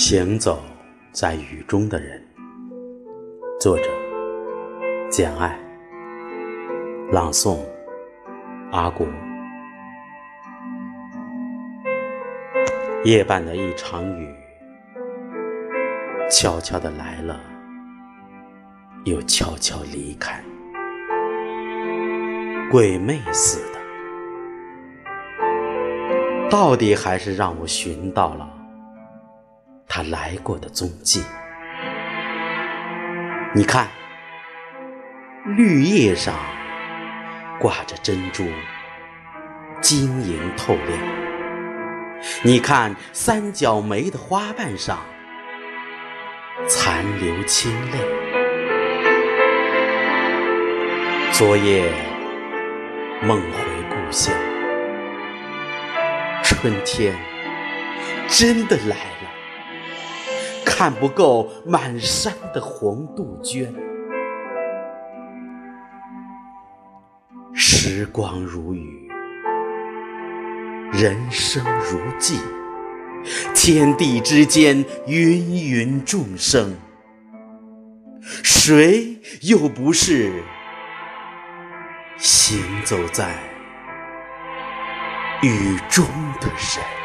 行走在雨中的人，作者：简爱，朗诵：阿国。夜半的一场雨，悄悄的来了，又悄悄离开，鬼魅似的，到底还是让我寻到了。他来过的踪迹，你看，绿叶上挂着珍珠，晶莹透亮；你看三角梅的花瓣上残留清泪。昨夜梦回故乡，春天真的来了。看不够满山的红杜鹃，时光如雨，人生如寄，天地之间芸芸众生，谁又不是行走在雨中的人？